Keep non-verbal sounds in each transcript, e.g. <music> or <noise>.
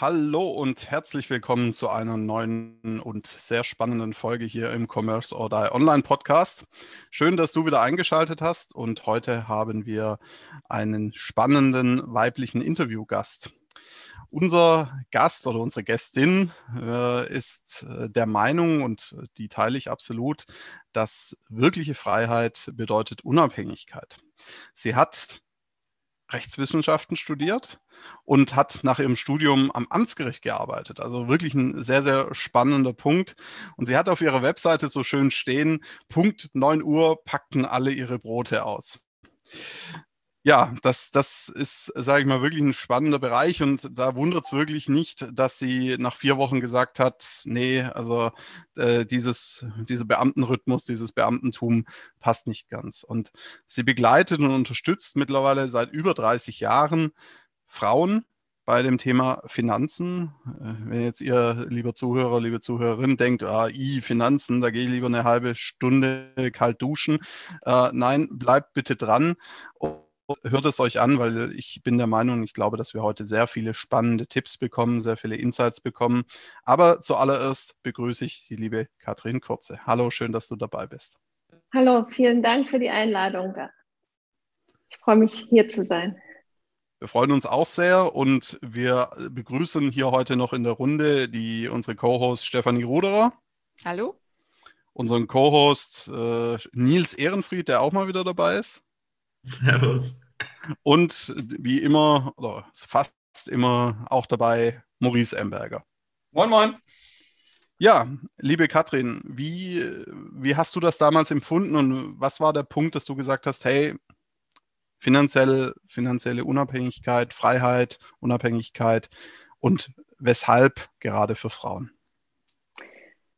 Hallo und herzlich willkommen zu einer neuen und sehr spannenden Folge hier im Commerce or Die Online Podcast. Schön, dass du wieder eingeschaltet hast und heute haben wir einen spannenden weiblichen Interviewgast. Unser Gast oder unsere Gästin äh, ist äh, der Meinung, und die teile ich absolut, dass wirkliche Freiheit bedeutet Unabhängigkeit. Sie hat Rechtswissenschaften studiert und hat nach ihrem Studium am Amtsgericht gearbeitet. Also wirklich ein sehr, sehr spannender Punkt. Und sie hat auf ihrer Webseite so schön stehen, Punkt 9 Uhr packten alle ihre Brote aus ja, das, das ist, sage ich mal, wirklich ein spannender Bereich und da wundert es wirklich nicht, dass sie nach vier Wochen gesagt hat, nee, also äh, dieses, dieser Beamtenrhythmus, dieses Beamtentum passt nicht ganz. Und sie begleitet und unterstützt mittlerweile seit über 30 Jahren Frauen bei dem Thema Finanzen. Äh, wenn jetzt ihr, lieber Zuhörer, liebe Zuhörerin, denkt, ah, i, Finanzen, da gehe ich lieber eine halbe Stunde kalt duschen. Äh, nein, bleibt bitte dran hört es euch an, weil ich bin der Meinung, ich glaube, dass wir heute sehr viele spannende Tipps bekommen, sehr viele Insights bekommen. Aber zuallererst begrüße ich die liebe Katrin Kurze. Hallo, schön, dass du dabei bist. Hallo, vielen Dank für die Einladung. Ich freue mich, hier zu sein. Wir freuen uns auch sehr und wir begrüßen hier heute noch in der Runde die, unsere Co-Host Stefanie Ruderer. Hallo. Unseren Co-Host äh, Nils Ehrenfried, der auch mal wieder dabei ist. Servus. Und wie immer, oder fast immer auch dabei, Maurice Emberger. Moin, moin. Ja, liebe Katrin, wie, wie hast du das damals empfunden und was war der Punkt, dass du gesagt hast, hey, finanziell, finanzielle Unabhängigkeit, Freiheit, Unabhängigkeit und weshalb gerade für Frauen?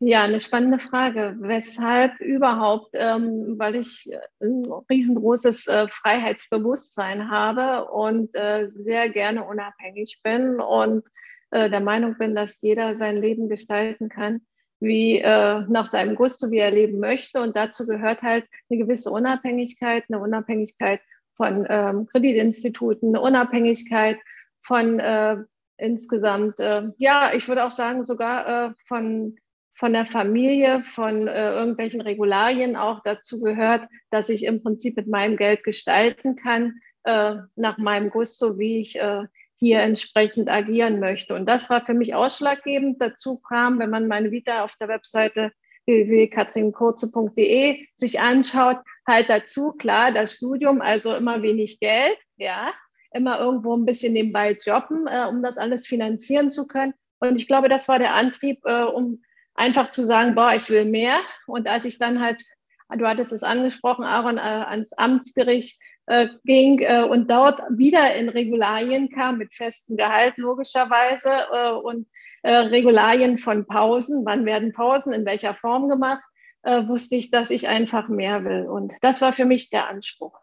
Ja, eine spannende Frage. Weshalb überhaupt? Ähm, weil ich ein riesengroßes äh, Freiheitsbewusstsein habe und äh, sehr gerne unabhängig bin und äh, der Meinung bin, dass jeder sein Leben gestalten kann, wie äh, nach seinem Gusto, wie er leben möchte. Und dazu gehört halt eine gewisse Unabhängigkeit, eine Unabhängigkeit von ähm, Kreditinstituten, eine Unabhängigkeit von äh, insgesamt, äh, ja, ich würde auch sagen, sogar von von der Familie, von äh, irgendwelchen Regularien auch dazu gehört, dass ich im Prinzip mit meinem Geld gestalten kann, äh, nach meinem Gusto, wie ich äh, hier entsprechend agieren möchte. Und das war für mich ausschlaggebend. Dazu kam, wenn man meine Vita auf der Webseite www.katrinkurze.de sich anschaut, halt dazu, klar, das Studium, also immer wenig Geld, ja, immer irgendwo ein bisschen nebenbei jobben, äh, um das alles finanzieren zu können. Und ich glaube, das war der Antrieb, äh, um einfach zu sagen, boah, ich will mehr. Und als ich dann halt, du hattest es angesprochen, Aaron, äh, ans Amtsgericht äh, ging äh, und dort wieder in Regularien kam mit festem Gehalt logischerweise äh, und äh, Regularien von Pausen, wann werden Pausen, in welcher Form gemacht, äh, wusste ich, dass ich einfach mehr will. Und das war für mich der Anspruch.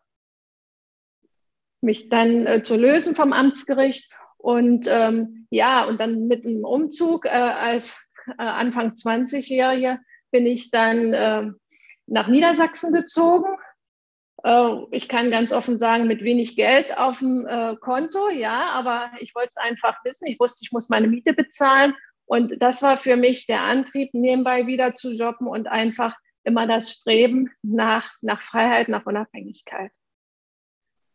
Mich dann zu lösen vom Amtsgericht. Und ähm, ja, und dann mit einem Umzug als äh, Anfang 20-Jährige, bin ich dann äh, nach Niedersachsen gezogen. Äh, ich kann ganz offen sagen, mit wenig Geld auf dem äh, Konto, ja, aber ich wollte es einfach wissen. Ich wusste, ich muss meine Miete bezahlen. Und das war für mich der Antrieb, nebenbei wieder zu jobben und einfach immer das Streben nach, nach Freiheit, nach Unabhängigkeit.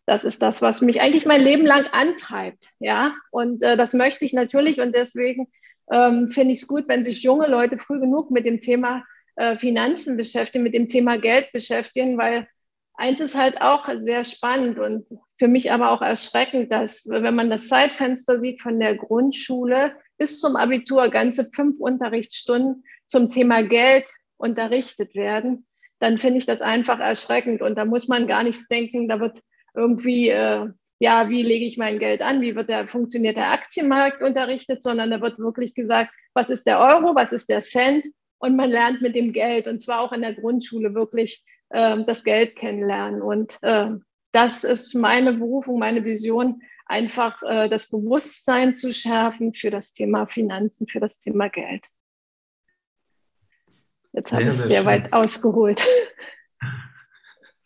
Das ist das, was mich eigentlich mein Leben lang antreibt, ja. Und äh, das möchte ich natürlich und deswegen ähm, finde ich es gut, wenn sich junge Leute früh genug mit dem Thema äh, Finanzen beschäftigen, mit dem Thema Geld beschäftigen, weil eins ist halt auch sehr spannend und für mich aber auch erschreckend, dass wenn man das Zeitfenster sieht von der Grundschule bis zum Abitur ganze fünf Unterrichtsstunden zum Thema Geld unterrichtet werden, dann finde ich das einfach erschreckend und da muss man gar nichts denken, da wird irgendwie äh, ja, wie lege ich mein Geld an, wie wird der, funktioniert der Aktienmarkt unterrichtet, sondern da wird wirklich gesagt, was ist der Euro, was ist der Cent und man lernt mit dem Geld und zwar auch in der Grundschule wirklich äh, das Geld kennenlernen. Und äh, das ist meine Berufung, meine Vision, einfach äh, das Bewusstsein zu schärfen für das Thema Finanzen, für das Thema Geld. Jetzt habe ich sehr, sehr weit ausgeholt. <laughs>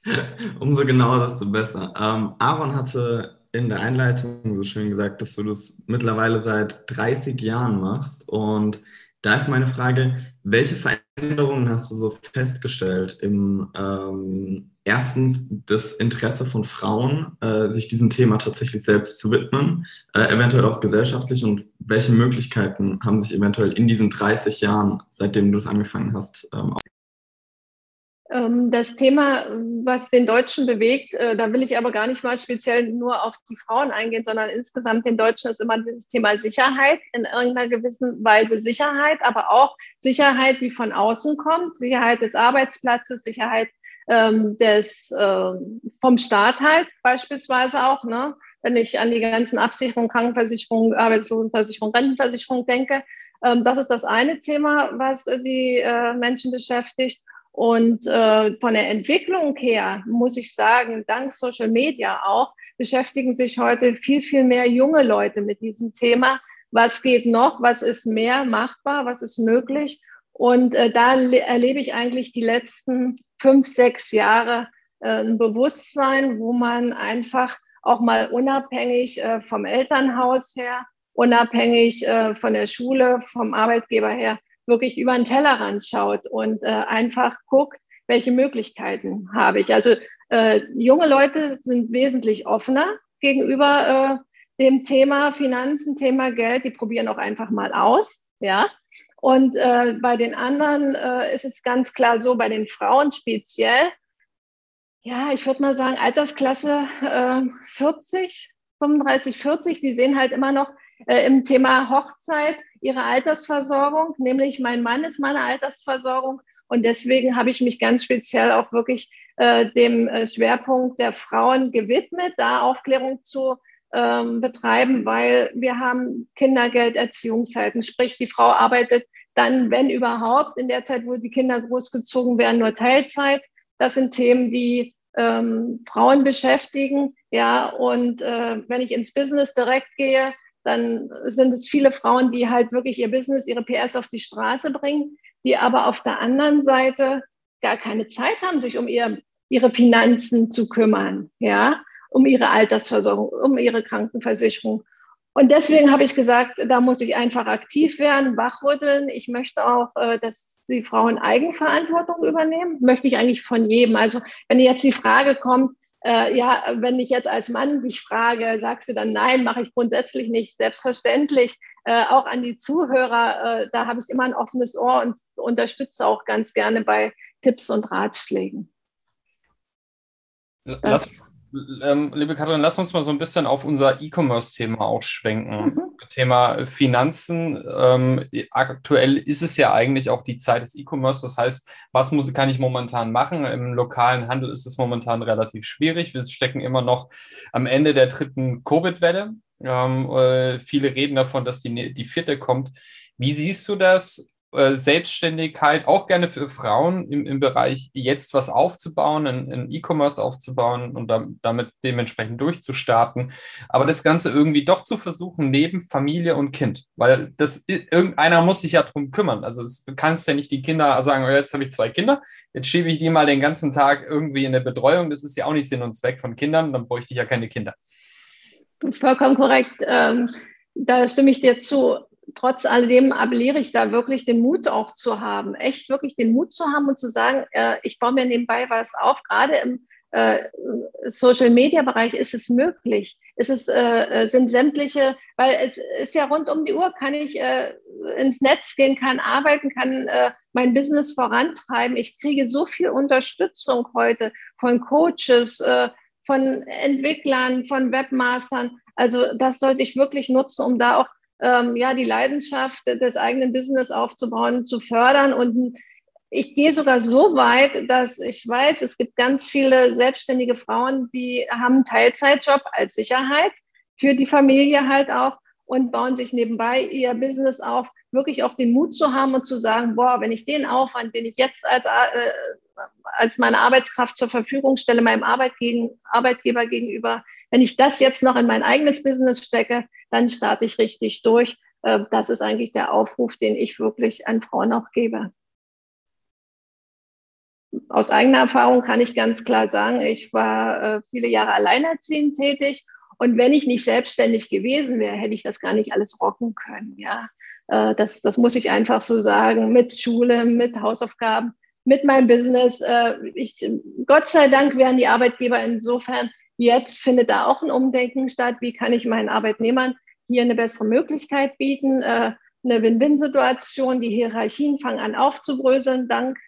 <laughs> Umso genauer, desto besser. Ähm, Aaron hatte in der Einleitung so schön gesagt, dass du das mittlerweile seit 30 Jahren machst. Und da ist meine Frage, welche Veränderungen hast du so festgestellt im ähm, erstens das Interesse von Frauen, äh, sich diesem Thema tatsächlich selbst zu widmen, äh, eventuell auch gesellschaftlich und welche Möglichkeiten haben sich eventuell in diesen 30 Jahren, seitdem du es angefangen hast, ähm, das Thema, was den Deutschen bewegt, äh, da will ich aber gar nicht mal speziell nur auf die Frauen eingehen, sondern insgesamt den Deutschen ist immer dieses Thema Sicherheit, in irgendeiner gewissen Weise Sicherheit, aber auch Sicherheit, die von außen kommt, Sicherheit des Arbeitsplatzes, Sicherheit ähm, des, äh, vom Staat halt beispielsweise auch. Ne? Wenn ich an die ganzen Absicherungen, Krankenversicherung, Arbeitslosenversicherung, Rentenversicherung denke, ähm, das ist das eine Thema, was die äh, Menschen beschäftigt. Und äh, von der Entwicklung her muss ich sagen, dank Social Media auch, beschäftigen sich heute viel, viel mehr junge Leute mit diesem Thema. Was geht noch? Was ist mehr machbar? Was ist möglich? Und äh, da erlebe ich eigentlich die letzten fünf, sechs Jahre äh, ein Bewusstsein, wo man einfach auch mal unabhängig äh, vom Elternhaus her, unabhängig äh, von der Schule, vom Arbeitgeber her, wirklich über den Tellerrand schaut und äh, einfach guckt, welche Möglichkeiten habe ich. Also äh, junge Leute sind wesentlich offener gegenüber äh, dem Thema Finanzen, Thema Geld. Die probieren auch einfach mal aus, ja. Und äh, bei den anderen äh, ist es ganz klar so, bei den Frauen speziell, ja, ich würde mal sagen, Altersklasse äh, 40, 35, 40, die sehen halt immer noch äh, im Thema Hochzeit ihre Altersversorgung, nämlich mein Mann ist meine Altersversorgung. Und deswegen habe ich mich ganz speziell auch wirklich äh, dem äh, Schwerpunkt der Frauen gewidmet, da Aufklärung zu ähm, betreiben, weil wir haben Kindergelderziehungszeiten, sprich die Frau arbeitet dann, wenn überhaupt, in der Zeit, wo die Kinder großgezogen werden, nur Teilzeit. Das sind Themen, die ähm, Frauen beschäftigen. Ja, und äh, wenn ich ins Business direkt gehe, dann sind es viele Frauen, die halt wirklich ihr Business, ihre PS auf die Straße bringen, die aber auf der anderen Seite gar keine Zeit haben, sich um ihr, ihre Finanzen zu kümmern, ja, um ihre Altersversorgung, um ihre Krankenversicherung. Und deswegen habe ich gesagt, da muss ich einfach aktiv werden, wachrütteln. Ich möchte auch, äh, dass die Frauen Eigenverantwortung übernehmen. Möchte ich eigentlich von jedem. Also wenn jetzt die Frage kommt, äh, ja, wenn ich jetzt als Mann dich frage, sagst du dann nein, mache ich grundsätzlich nicht. Selbstverständlich. Äh, auch an die Zuhörer, äh, da habe ich immer ein offenes Ohr und unterstütze auch ganz gerne bei Tipps und Ratschlägen. Lass, ähm, liebe Katrin, lass uns mal so ein bisschen auf unser E-Commerce-Thema auch schwenken. Mhm. Thema Finanzen. Ähm, aktuell ist es ja eigentlich auch die Zeit des E-Commerce. Das heißt, was muss, kann ich momentan machen? Im lokalen Handel ist es momentan relativ schwierig. Wir stecken immer noch am Ende der dritten Covid-Welle. Ähm, äh, viele reden davon, dass die, die vierte kommt. Wie siehst du das? Äh, Selbstständigkeit, auch gerne für Frauen im, im Bereich jetzt was aufzubauen, ein E-Commerce aufzubauen und dann, damit dementsprechend durchzustarten. Aber das Ganze irgendwie doch zu versuchen, neben Familie und Kind, weil das irgendeiner muss sich ja darum kümmern. Also du kannst ja nicht die Kinder sagen, oh, jetzt habe ich zwei Kinder, jetzt schiebe ich die mal den ganzen Tag irgendwie in der Betreuung. Das ist ja auch nicht Sinn und Zweck von Kindern, dann bräuchte ich ja keine Kinder. Vollkommen korrekt. Ähm, da stimme ich dir zu trotz alledem appelliere ich da wirklich den Mut auch zu haben, echt wirklich den Mut zu haben und zu sagen, äh, ich baue mir nebenbei was auf. Gerade im äh, Social Media Bereich ist es möglich. Es äh, äh, sind sämtliche, weil es ist ja rund um die Uhr, kann ich äh, ins Netz gehen, kann arbeiten, kann äh, mein Business vorantreiben. Ich kriege so viel Unterstützung heute von Coaches, von Entwicklern, von Webmastern. Also das sollte ich wirklich nutzen, um da auch ähm, ja, die Leidenschaft des eigenen Business aufzubauen, zu fördern. Und ich gehe sogar so weit, dass ich weiß, es gibt ganz viele selbstständige Frauen, die haben einen Teilzeitjob als Sicherheit für die Familie halt auch und bauen sich nebenbei ihr Business auf, wirklich auch den Mut zu haben und zu sagen, boah, wenn ich den Aufwand, den ich jetzt als, äh, als meine Arbeitskraft zur Verfügung stelle, meinem Arbeitgeber gegenüber, wenn ich das jetzt noch in mein eigenes Business stecke, dann starte ich richtig durch. Äh, das ist eigentlich der Aufruf, den ich wirklich an Frauen auch gebe. Aus eigener Erfahrung kann ich ganz klar sagen, ich war äh, viele Jahre alleinerziehend tätig und wenn ich nicht selbstständig gewesen wäre, hätte ich das gar nicht alles rocken können. Ja, äh, das, das muss ich einfach so sagen. Mit Schule, mit Hausaufgaben, mit meinem Business. Ich, Gott sei Dank wären die Arbeitgeber insofern Jetzt findet da auch ein Umdenken statt. Wie kann ich meinen Arbeitnehmern hier eine bessere Möglichkeit bieten? Äh, eine Win-Win-Situation. Die Hierarchien fangen an aufzubröseln, dank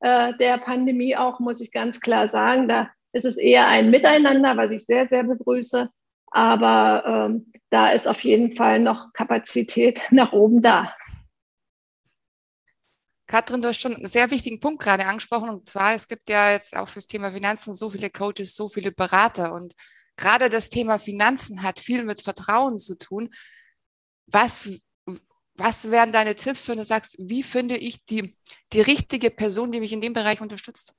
äh, der Pandemie auch, muss ich ganz klar sagen. Da ist es eher ein Miteinander, was ich sehr, sehr begrüße. Aber ähm, da ist auf jeden Fall noch Kapazität <laughs> nach oben da. Katrin, du hast schon einen sehr wichtigen Punkt gerade angesprochen. Und zwar, es gibt ja jetzt auch fürs Thema Finanzen so viele Coaches, so viele Berater. Und gerade das Thema Finanzen hat viel mit Vertrauen zu tun. Was, was wären deine Tipps, wenn du sagst, wie finde ich die, die richtige Person, die mich in dem Bereich unterstützt?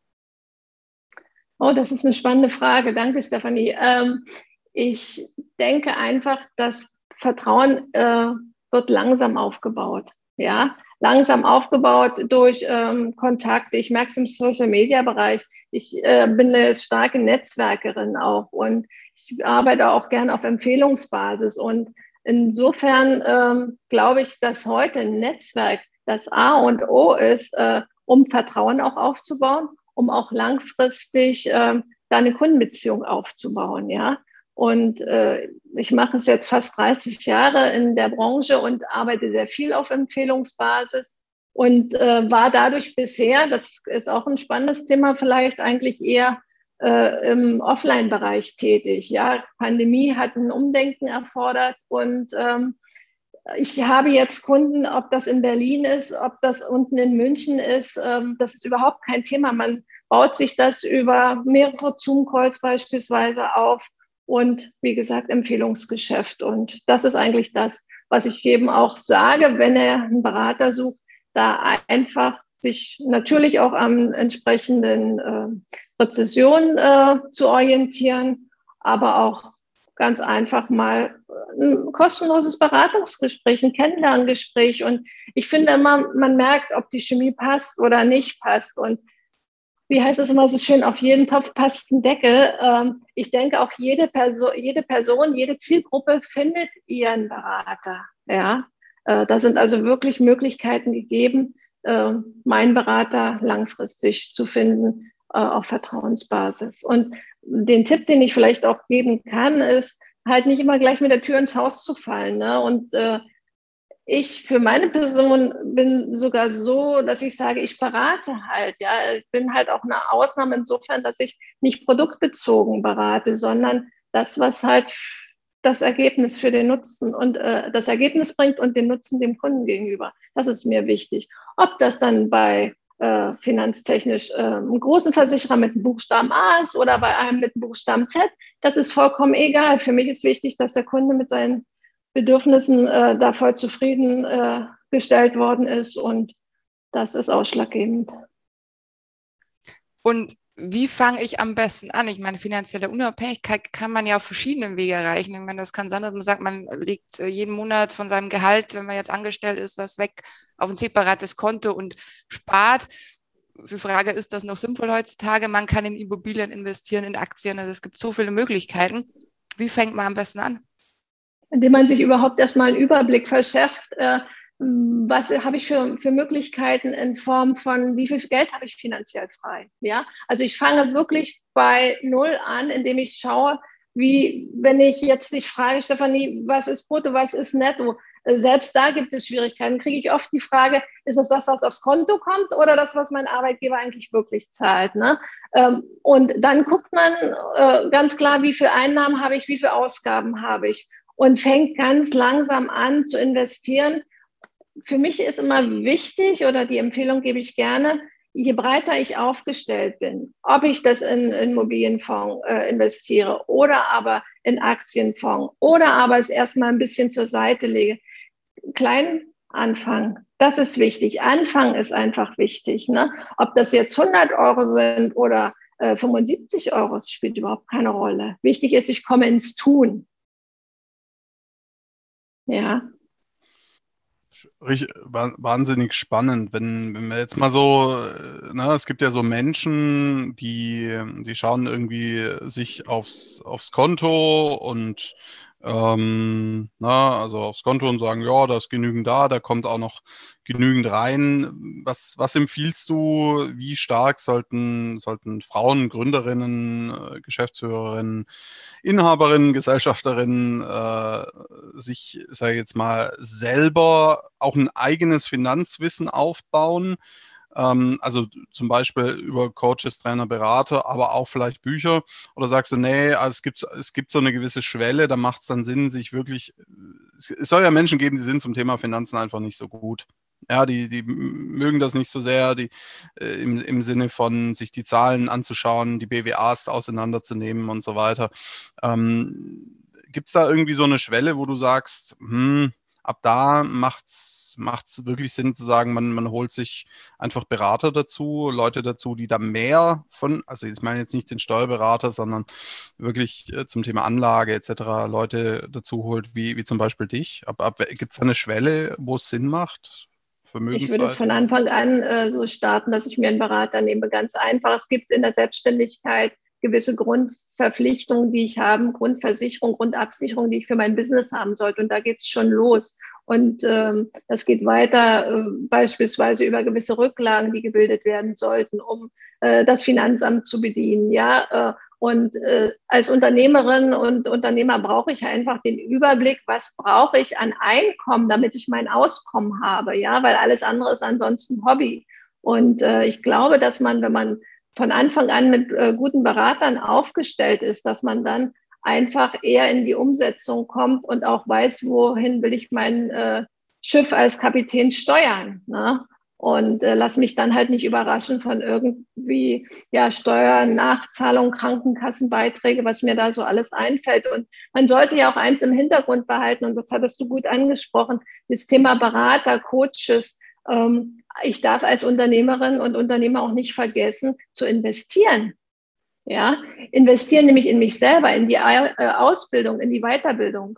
Oh, das ist eine spannende Frage. Danke, Stefanie. Ähm, ich denke einfach, dass Vertrauen äh, wird langsam aufgebaut. Ja, langsam aufgebaut durch ähm, Kontakte. Ich merke es im Social-Media-Bereich. Ich äh, bin eine starke Netzwerkerin auch und ich arbeite auch gern auf Empfehlungsbasis. Und insofern ähm, glaube ich, dass heute ein Netzwerk das A und O ist, äh, um Vertrauen auch aufzubauen, um auch langfristig äh, da eine Kundenbeziehung aufzubauen. Ja, und äh, ich mache es jetzt fast 30 Jahre in der Branche und arbeite sehr viel auf Empfehlungsbasis und äh, war dadurch bisher, das ist auch ein spannendes Thema, vielleicht eigentlich eher äh, im Offline-Bereich tätig. Ja, Pandemie hat ein Umdenken erfordert und ähm, ich habe jetzt Kunden, ob das in Berlin ist, ob das unten in München ist, ähm, das ist überhaupt kein Thema. Man baut sich das über mehrere Zoom-Calls beispielsweise auf und wie gesagt Empfehlungsgeschäft. Und das ist eigentlich das, was ich jedem auch sage, wenn er einen Berater sucht, da einfach sich natürlich auch am entsprechenden äh, Präzision äh, zu orientieren, aber auch ganz einfach mal ein kostenloses Beratungsgespräch, ein Kennenlerngespräch. Und ich finde immer, man merkt, ob die Chemie passt oder nicht passt. Und wie heißt es immer so schön, auf jeden Topf passt ein Deckel. Ähm, ich denke, auch jede Person, jede Person, jede Zielgruppe findet ihren Berater. Ja, äh, da sind also wirklich Möglichkeiten gegeben, äh, meinen Berater langfristig zu finden äh, auf Vertrauensbasis. Und den Tipp, den ich vielleicht auch geben kann, ist halt nicht immer gleich mit der Tür ins Haus zu fallen ne? und ich für meine Person bin sogar so, dass ich sage, ich berate halt. Ja, ich bin halt auch eine Ausnahme insofern, dass ich nicht produktbezogen berate, sondern das, was halt das Ergebnis für den Nutzen und äh, das Ergebnis bringt und den Nutzen dem Kunden gegenüber. Das ist mir wichtig. Ob das dann bei äh, finanztechnisch äh, einem großen Versicherer mit Buchstaben A ist oder bei einem mit Buchstaben Z, das ist vollkommen egal. Für mich ist wichtig, dass der Kunde mit seinen Bedürfnissen äh, da voll zufrieden äh, gestellt worden ist und das ist ausschlaggebend. Und wie fange ich am besten an? Ich meine, finanzielle Unabhängigkeit kann man ja auf verschiedenen Wege erreichen. Ich meine, das kann sein, dass man sagt, man legt äh, jeden Monat von seinem Gehalt, wenn man jetzt angestellt ist, was weg auf ein separates Konto und spart. Die Frage, ist das noch sinnvoll heutzutage? Man kann in Immobilien investieren, in Aktien. Also es gibt so viele Möglichkeiten. Wie fängt man am besten an? Indem man sich überhaupt erstmal einen Überblick verschafft, äh, was habe ich für, für Möglichkeiten in Form von, wie viel Geld habe ich finanziell frei? Ja, also ich fange wirklich bei Null an, indem ich schaue, wie, wenn ich jetzt dich frage, Stefanie, was ist brutto, was ist netto? Äh, selbst da gibt es Schwierigkeiten. Kriege ich oft die Frage, ist es das, was aufs Konto kommt oder das, was mein Arbeitgeber eigentlich wirklich zahlt? Ne? Ähm, und dann guckt man äh, ganz klar, wie viel Einnahmen habe ich, wie viel Ausgaben habe ich und fängt ganz langsam an zu investieren. Für mich ist immer wichtig oder die Empfehlung gebe ich gerne, je breiter ich aufgestellt bin, ob ich das in, Immobilienfonds äh, investiere oder aber in Aktienfonds oder aber es erstmal ein bisschen zur Seite lege, klein anfangen. Das ist wichtig. Anfangen ist einfach wichtig. Ne? Ob das jetzt 100 Euro sind oder äh, 75 Euro, das spielt überhaupt keine Rolle. Wichtig ist, ich komme ins Tun. Ja. Wahnsinnig spannend, wenn, wenn wir jetzt mal so, na, ne, es gibt ja so Menschen, die, die schauen irgendwie sich aufs, aufs Konto und ähm, na, also aufs Konto und sagen, ja, da ist genügend da, da kommt auch noch genügend rein. Was, was empfiehlst du, wie stark sollten, sollten Frauen, Gründerinnen, äh, Geschäftsführerinnen, Inhaberinnen, Gesellschafterinnen äh, sich, sage ich jetzt mal, selber auch ein eigenes Finanzwissen aufbauen? Ähm, also zum Beispiel über Coaches, Trainer, Berater, aber auch vielleicht Bücher? Oder sagst du, nee, also es, gibt, es gibt so eine gewisse Schwelle, da macht es dann Sinn, sich wirklich, es soll ja Menschen geben, die sind zum Thema Finanzen einfach nicht so gut. Ja, die, die mögen das nicht so sehr, die, äh, im, im Sinne von sich die Zahlen anzuschauen, die BWAs auseinanderzunehmen und so weiter. Ähm, Gibt es da irgendwie so eine Schwelle, wo du sagst, hm, ab da macht es wirklich Sinn zu sagen, man, man holt sich einfach Berater dazu, Leute dazu, die da mehr von, also ich meine jetzt nicht den Steuerberater, sondern wirklich äh, zum Thema Anlage etc. Leute dazu holt, wie, wie zum Beispiel dich. Ab, ab, Gibt es da eine Schwelle, wo es Sinn macht? Ich würde von Anfang an äh, so starten, dass ich mir einen Berater nehme. Ganz einfach. Es gibt in der Selbstständigkeit gewisse Grundverpflichtungen, die ich habe, Grundversicherung, Grundabsicherung, die ich für mein Business haben sollte. Und da geht es schon los. Und ähm, das geht weiter äh, beispielsweise über gewisse Rücklagen, die gebildet werden sollten, um äh, das Finanzamt zu bedienen. Ja, äh, und äh, als Unternehmerin und Unternehmer brauche ich einfach den Überblick, was brauche ich an Einkommen, damit ich mein Auskommen habe. Ja, weil alles andere ist ansonsten Hobby. Und äh, ich glaube, dass man, wenn man von Anfang an mit äh, guten Beratern aufgestellt ist, dass man dann einfach eher in die Umsetzung kommt und auch weiß, wohin will ich mein äh, Schiff als Kapitän steuern. Ne? Und äh, lass mich dann halt nicht überraschen von irgendwie ja, Steuern, Nachzahlung, Krankenkassenbeiträge, was mir da so alles einfällt. Und man sollte ja auch eins im Hintergrund behalten, und das hattest du gut angesprochen, das Thema Berater, Coaches, ich darf als Unternehmerin und Unternehmer auch nicht vergessen, zu investieren. Ja, investieren nämlich in mich selber, in die äh, Ausbildung, in die Weiterbildung.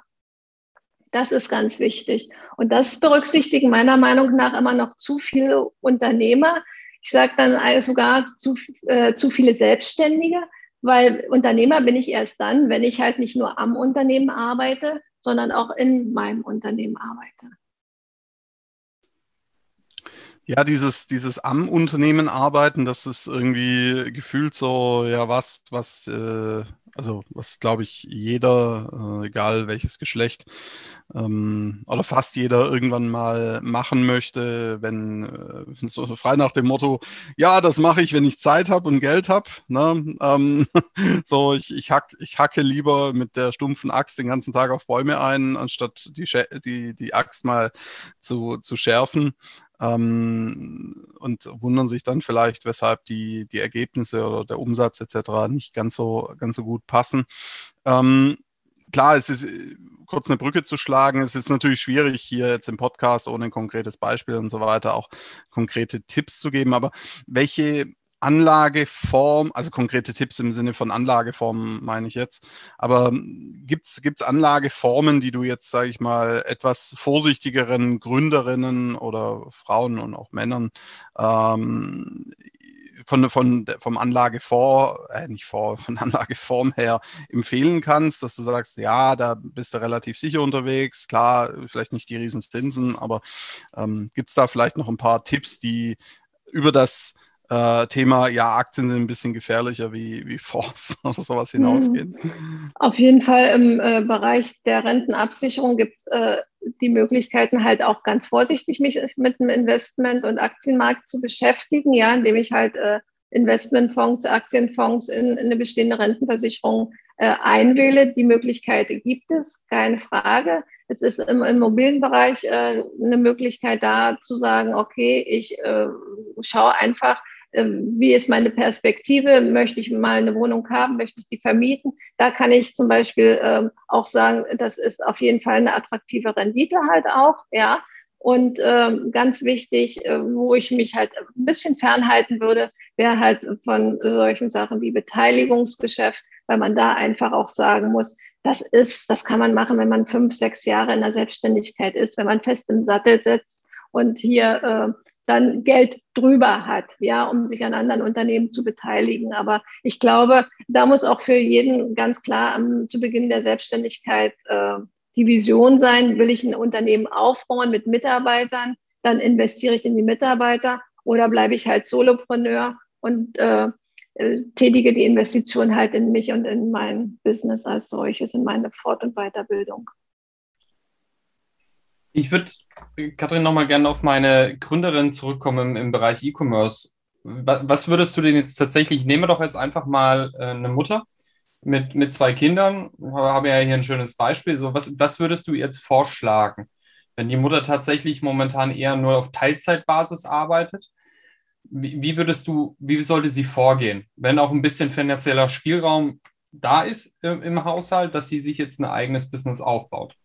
Das ist ganz wichtig. Und das berücksichtigen meiner Meinung nach immer noch zu viele Unternehmer. Ich sage dann sogar zu, äh, zu viele Selbstständige, weil Unternehmer bin ich erst dann, wenn ich halt nicht nur am Unternehmen arbeite, sondern auch in meinem Unternehmen arbeite. Ja, dieses, dieses am Unternehmen arbeiten, das ist irgendwie gefühlt so, ja, was, was, äh, also was, glaube ich, jeder, äh, egal welches Geschlecht, ähm, oder fast jeder irgendwann mal machen möchte, wenn äh, so frei nach dem Motto, ja, das mache ich, wenn ich Zeit habe und Geld habe. Ne? Ähm, <laughs> so, ich, ich, hack, ich hacke lieber mit der stumpfen Axt den ganzen Tag auf Bäume ein, anstatt die, die, die Axt mal zu, zu schärfen ähm, und wundern sich dann vielleicht, weshalb die, die Ergebnisse oder der Umsatz etc. nicht ganz so, ganz so gut passen. Ähm, klar, es ist kurz eine Brücke zu schlagen. Es ist natürlich schwierig, hier jetzt im Podcast ohne ein konkretes Beispiel und so weiter auch konkrete Tipps zu geben. Aber welche Anlageform, also konkrete Tipps im Sinne von Anlageformen meine ich jetzt, aber gibt es Anlageformen, die du jetzt, sage ich mal, etwas vorsichtigeren Gründerinnen oder Frauen und auch Männern ähm, von, von, vom Anlagefonds, äh, nicht vor, <laughs> von Anlageform her empfehlen kannst, dass du sagst, ja, da bist du relativ sicher unterwegs, klar, vielleicht nicht die Riesenzinsen, aber ähm, gibt es da vielleicht noch ein paar Tipps, die über das äh, Thema, ja, Aktien sind ein bisschen gefährlicher wie, wie Fonds <laughs> oder sowas hinausgehen? Auf jeden Fall im äh, Bereich der Rentenabsicherung gibt es äh, die Möglichkeiten, halt auch ganz vorsichtig mich mit dem Investment- und Aktienmarkt zu beschäftigen, ja, indem ich halt äh, Investmentfonds, Aktienfonds in, in, eine bestehende Rentenversicherung äh, einwähle. Die Möglichkeit gibt es, keine Frage. Es ist im Immobilienbereich äh, eine Möglichkeit da zu sagen, okay, ich schaue einfach, wie ist meine Perspektive? Möchte ich mal eine Wohnung haben? Möchte ich die vermieten? Da kann ich zum Beispiel ähm, auch sagen, das ist auf jeden Fall eine attraktive Rendite halt auch, ja. Und ähm, ganz wichtig, äh, wo ich mich halt ein bisschen fernhalten würde, wäre halt von solchen Sachen wie Beteiligungsgeschäft, weil man da einfach auch sagen muss, das ist, das kann man machen, wenn man fünf, sechs Jahre in der Selbstständigkeit ist, wenn man fest im Sattel sitzt und hier äh, dann Geld drüber hat, ja, um sich an anderen Unternehmen zu beteiligen. Aber ich glaube, da muss auch für jeden ganz klar am, zu Beginn der Selbstständigkeit äh, die Vision sein, will ich ein Unternehmen aufbauen mit Mitarbeitern, dann investiere ich in die Mitarbeiter oder bleibe ich halt Solopreneur und äh, äh, tätige die Investition halt in mich und in mein Business als solches, in meine Fort- und Weiterbildung. Ich würde, Kathrin, nochmal gerne auf meine Gründerin zurückkommen im, im Bereich E-Commerce. Was würdest du denn jetzt tatsächlich, ich nehme doch jetzt einfach mal äh, eine Mutter mit, mit zwei Kindern, habe ja hier ein schönes Beispiel. So, was, was würdest du jetzt vorschlagen, wenn die Mutter tatsächlich momentan eher nur auf Teilzeitbasis arbeitet? Wie, wie würdest du, wie sollte sie vorgehen, wenn auch ein bisschen finanzieller Spielraum da ist im, im Haushalt, dass sie sich jetzt ein eigenes Business aufbaut?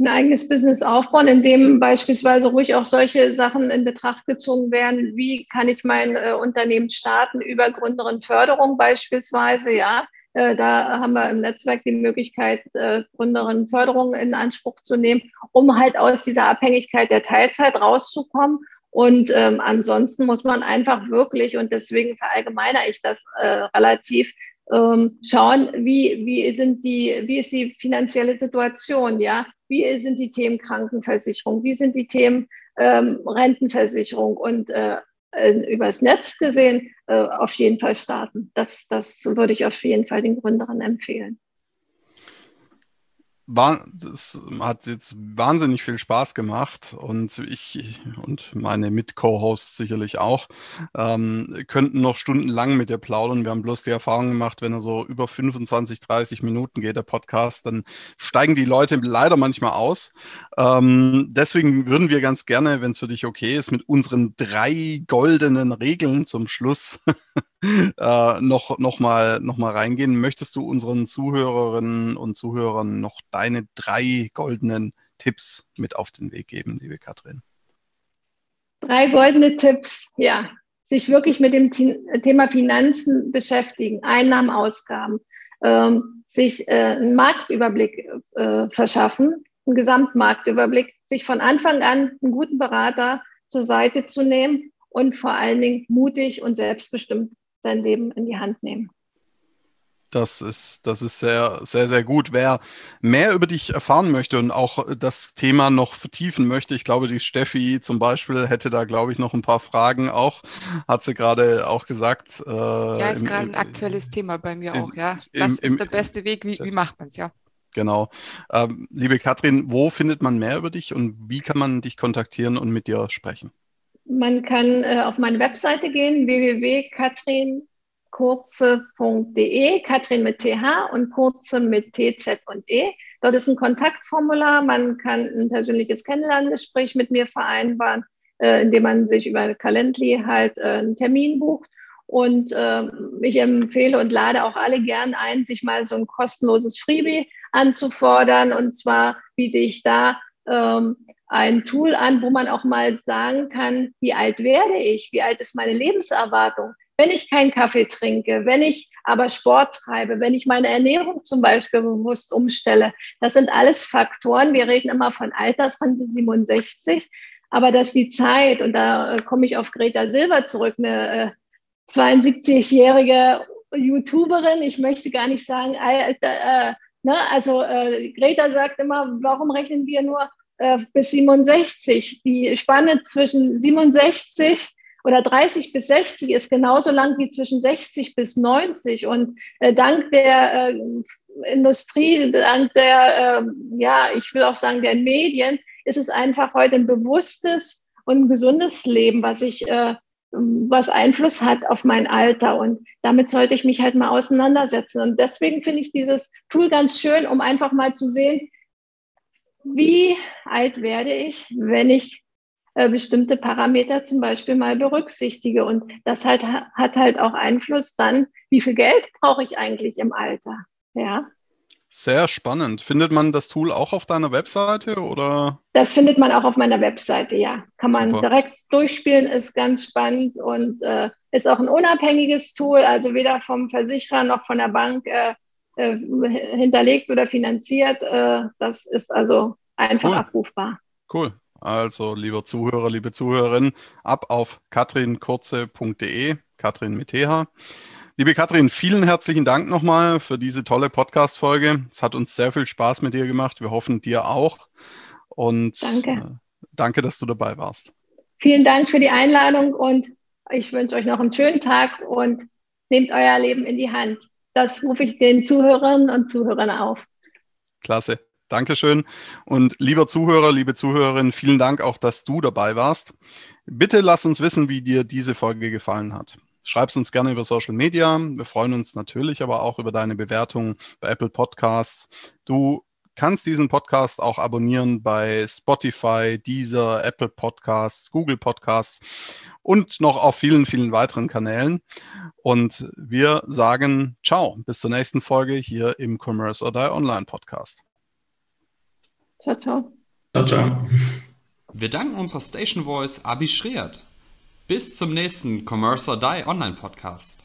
Ein eigenes Business aufbauen, in dem beispielsweise ruhig auch solche Sachen in Betracht gezogen werden. Wie kann ich mein äh, Unternehmen starten über Gründerinnenförderung beispielsweise? Ja, äh, da haben wir im Netzwerk die Möglichkeit, äh, Gründerinnenförderung in Anspruch zu nehmen, um halt aus dieser Abhängigkeit der Teilzeit rauszukommen. Und ähm, ansonsten muss man einfach wirklich, und deswegen verallgemeinere ich das äh, relativ, ähm, schauen, wie, wie, sind die, wie ist die finanzielle Situation, ja, wie sind die Themen Krankenversicherung, wie sind die Themen ähm, Rentenversicherung und äh, übers Netz gesehen äh, auf jeden Fall starten. Das, das würde ich auf jeden Fall den Gründerinnen empfehlen das hat jetzt wahnsinnig viel Spaß gemacht und ich und meine Mit-Co-Hosts sicherlich auch ähm, könnten noch stundenlang mit dir plaudern. Wir haben bloß die Erfahrung gemacht, wenn er so über 25, 30 Minuten geht, der Podcast, dann steigen die Leute leider manchmal aus. Ähm, deswegen würden wir ganz gerne, wenn es für dich okay ist, mit unseren drei goldenen Regeln zum Schluss <laughs> äh, noch, noch, mal, noch mal reingehen. Möchtest du unseren Zuhörerinnen und Zuhörern noch deine drei goldenen Tipps mit auf den Weg geben, liebe Katrin? Drei goldene Tipps, ja. Sich wirklich mit dem Thema Finanzen beschäftigen, Einnahmen, Ausgaben, ähm, sich äh, einen Marktüberblick äh, verschaffen, einen Gesamtmarktüberblick, sich von Anfang an einen guten Berater zur Seite zu nehmen und vor allen Dingen mutig und selbstbestimmt sein Leben in die Hand nehmen. Das ist, das ist sehr, sehr, sehr gut. Wer mehr über dich erfahren möchte und auch das Thema noch vertiefen möchte, ich glaube, die Steffi zum Beispiel hätte da, glaube ich, noch ein paar Fragen auch, hat sie gerade auch gesagt. Äh, ja, ist gerade ein aktuelles Thema bei mir im, auch, ja. Das im, ist der beste Weg, wie, wie macht man es, ja. Genau. Ähm, liebe Katrin, wo findet man mehr über dich und wie kann man dich kontaktieren und mit dir sprechen? Man kann äh, auf meine Webseite gehen, www.katrinkurze.de, Katrin mit TH und Kurze mit TZ und E. Dort ist ein Kontaktformular. Man kann ein persönliches Kennenlerngespräch mit mir vereinbaren, äh, indem man sich über Calendly halt äh, einen Termin bucht. Und äh, ich empfehle und lade auch alle gern ein, sich mal so ein kostenloses Freebie anzufordern. Und zwar biete ich da ähm, ein Tool an, wo man auch mal sagen kann, wie alt werde ich, wie alt ist meine Lebenserwartung, wenn ich keinen Kaffee trinke, wenn ich aber Sport treibe, wenn ich meine Ernährung zum Beispiel bewusst umstelle. Das sind alles Faktoren. Wir reden immer von Altersrente 67, aber dass die Zeit, und da äh, komme ich auf Greta Silber zurück, eine 72-jährige äh, YouTuberin, ich möchte gar nicht sagen, äh, ne, also äh, Greta sagt immer, warum rechnen wir nur äh, bis 67. Die Spanne zwischen 67 oder 30 bis 60 ist genauso lang wie zwischen 60 bis 90. Und äh, dank der äh, Industrie, dank der, äh, ja, ich will auch sagen, der Medien, ist es einfach heute ein bewusstes und ein gesundes Leben, was ich, äh, was Einfluss hat auf mein Alter. Und damit sollte ich mich halt mal auseinandersetzen. Und deswegen finde ich dieses Tool ganz schön, um einfach mal zu sehen, wie alt werde ich, wenn ich äh, bestimmte Parameter zum Beispiel mal berücksichtige. Und das halt, hat halt auch Einfluss dann, wie viel Geld brauche ich eigentlich im Alter. Ja. Sehr spannend. Findet man das Tool auch auf deiner Webseite oder? Das findet man auch auf meiner Webseite, ja. Kann man Super. direkt durchspielen, ist ganz spannend und äh, ist auch ein unabhängiges Tool, also weder vom Versicherer noch von der Bank äh, äh, hinterlegt oder finanziert. Äh, das ist also einfach Cool. abrufbar. Cool. Also, lieber Zuhörer, liebe Zuhörerin, ab auf katrinkurze.de, Katrin mit TH. Liebe Katrin, vielen herzlichen Dank nochmal für diese tolle Podcast-Folge. Es hat uns sehr viel Spaß mit dir gemacht. Wir hoffen, dir auch. Und Danke. Äh, danke, dass du dabei warst. Vielen Dank für die Einladung und ich wünsche euch noch einen schönen Tag und nehmt euer Leben in die Hand. Das rufe ich den Zuhörerinnen und Zuhörern auf. Klasse. Dankeschön. Und lieber Zuhörer, liebe Zuhörerin, vielen Dank auch, dass du dabei warst. Bitte lass uns wissen, wie dir diese Folge gefallen hat. Schreib es uns gerne über Social Media. Wir freuen uns natürlich aber auch über deine Bewertung bei Apple Podcasts. Du kannst diesen Podcast auch abonnieren bei Spotify, Deezer, Apple Podcasts, Google Podcasts und noch auf vielen, vielen weiteren Kanälen. Und wir sagen Ciao, bis zur nächsten Folge hier im Commerce or Die Online Podcast. Ciao, ciao. Ciao, ciao. Wir danken unserer Station Voice Abi Schreert. Bis zum nächsten Commerce or Die Online Podcast.